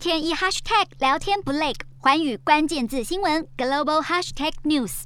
天一 hashtag 聊天不累，寰宇关键字新闻 global hashtag news。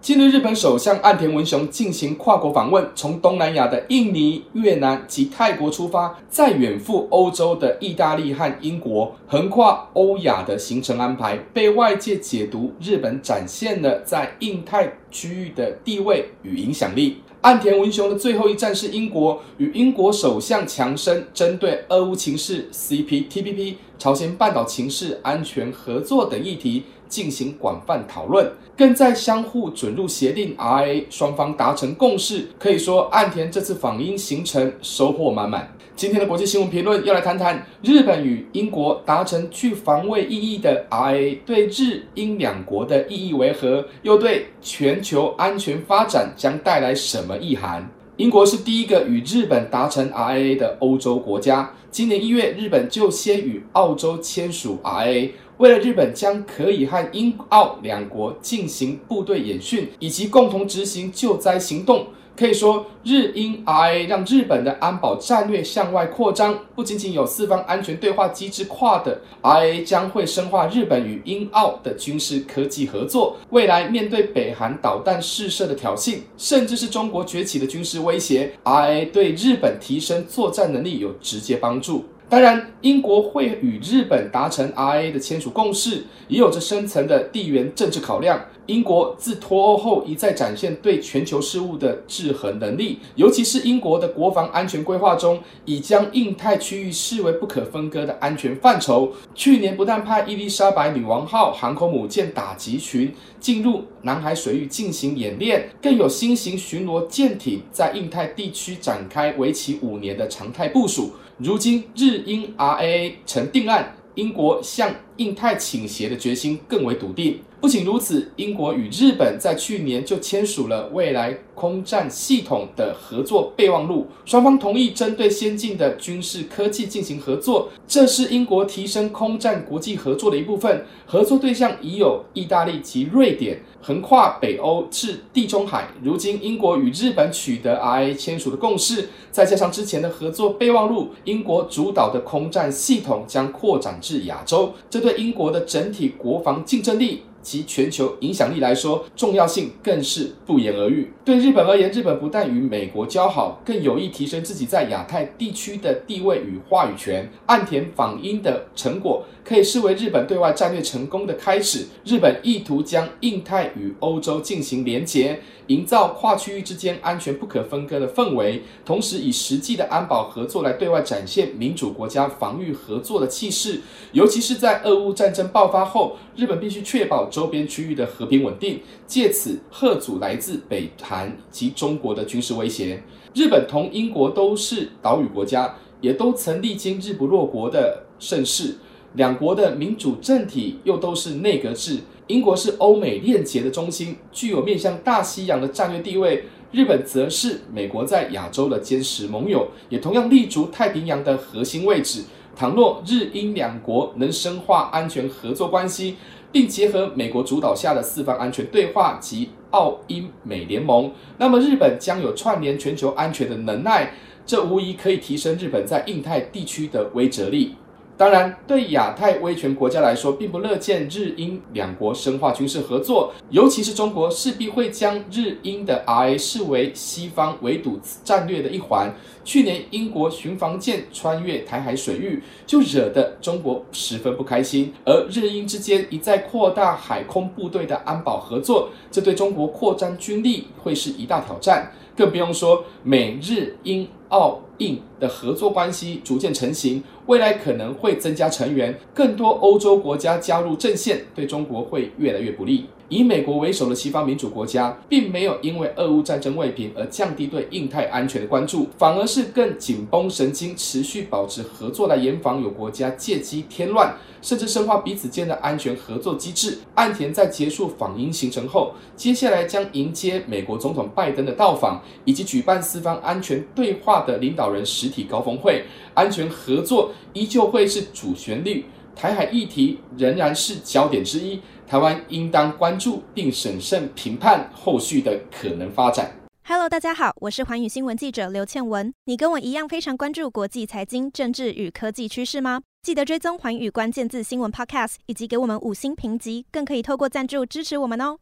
近日，日本首相岸田文雄进行跨国访问，从东南亚的印尼、越南及泰国出发，再远赴欧洲的意大利和英国，横跨欧亚的行程安排，被外界解读日本展现了在印太区域的地位与影响力。岸田文雄的最后一站是英国，与英国首相强生针对俄乌情势、CPTPP、朝鲜半岛情势、安全合作等议题。进行广泛讨论，更在相互准入协定 R A 双方达成共识。可以说，岸田这次访英行程收获满满。今天的国际新闻评论要来谈谈日本与英国达成去防卫意义的 R A 对日英两国的意义为何？又对全球安全发展将带来什么意涵？英国是第一个与日本达成 R A 的欧洲国家。今年一月，日本就先与澳洲签署 R A，。为了日本将可以和英澳两国进行部队演训，以及共同执行救灾行动，可以说日英 IA 让日本的安保战略向外扩张。不仅仅有四方安全对话机制跨的 IA 将会深化日本与英澳的军事科技合作。未来面对北韩导弹试射的挑衅，甚至是中国崛起的军事威胁，IA 对日本提升作战能力有直接帮助。当然，英国会与日本达成 RA 的签署共识，也有着深层的地缘政治考量。英国自脱欧后一再展现对全球事务的制衡能力，尤其是英国的国防安全规划中，已将印太区域视为不可分割的安全范畴。去年不但派伊丽莎白女王号航空母舰打击群进入南海水域进行演练，更有新型巡逻舰艇在印太地区展开为期五年的常态部署。如今日因 R A A 成定案，英国向印太倾斜的决心更为笃定。不仅如此，英国与日本在去年就签署了未来空战系统的合作备忘录，双方同意针对先进的军事科技进行合作。这是英国提升空战国际合作的一部分。合作对象已有意大利及瑞典，横跨北欧至地中海。如今，英国与日本取得 RIA 签署的共识，再加上之前的合作备忘录，英国主导的空战系统将扩展至亚洲，这对英国的整体国防竞争力。及全球影响力来说，重要性更是不言而喻。对日本而言，日本不但与美国交好，更有意提升自己在亚太地区的地位与话语权。岸田访英的成果，可以视为日本对外战略成功的开始。日本意图将印太与欧洲进行连结，营造跨区域之间安全不可分割的氛围，同时以实际的安保合作来对外展现民主国家防御合作的气势。尤其是在俄乌战争爆发后，日本必须确保周边区域的和平稳定，借此贺阻来自北韩及中国的军事威胁。日本同英国都是岛屿国家，也都曾历经日不落国的盛世。两国的民主政体又都是内阁制。英国是欧美链结的中心，具有面向大西洋的战略地位。日本则是美国在亚洲的坚实盟友，也同样立足太平洋的核心位置。倘若日英两国能深化安全合作关系，并结合美国主导下的四方安全对话及澳英美联盟，那么日本将有串联全球安全的能耐，这无疑可以提升日本在印太地区的威慑力。当然，对亚太威权国家来说，并不乐见日英两国深化军事合作，尤其是中国势必会将日英的 RIA 视为西方围堵战略的一环。去年，英国巡防舰穿越台海水域，就惹得中国十分不开心。而日英之间一再扩大海空部队的安保合作，这对中国扩张军力会是一大挑战。更不用说美日英澳印的合作关系逐渐成型，未来可能会增加成员，更多欧洲国家加入阵线，对中国会越来越不利。以美国为首的西方民主国家，并没有因为俄乌战争未平而降低对印太安全的关注，反而是更紧绷神经，持续保持合作来严防有国家借机添乱，甚至深化彼此间的安全合作机制。岸田在结束访英行程后，接下来将迎接美国总统拜登的到访，以及举办四方安全对话的领导人实体高峰会，安全合作依旧会是主旋律。台海议题仍然是焦点之一，台湾应当关注并审慎评判后续的可能发展。Hello，大家好，我是寰宇新闻记者刘倩文。你跟我一样非常关注国际财经、政治与科技趋势吗？记得追踪寰宇关键字新闻 Podcast，以及给我们五星评级，更可以透过赞助支持我们哦。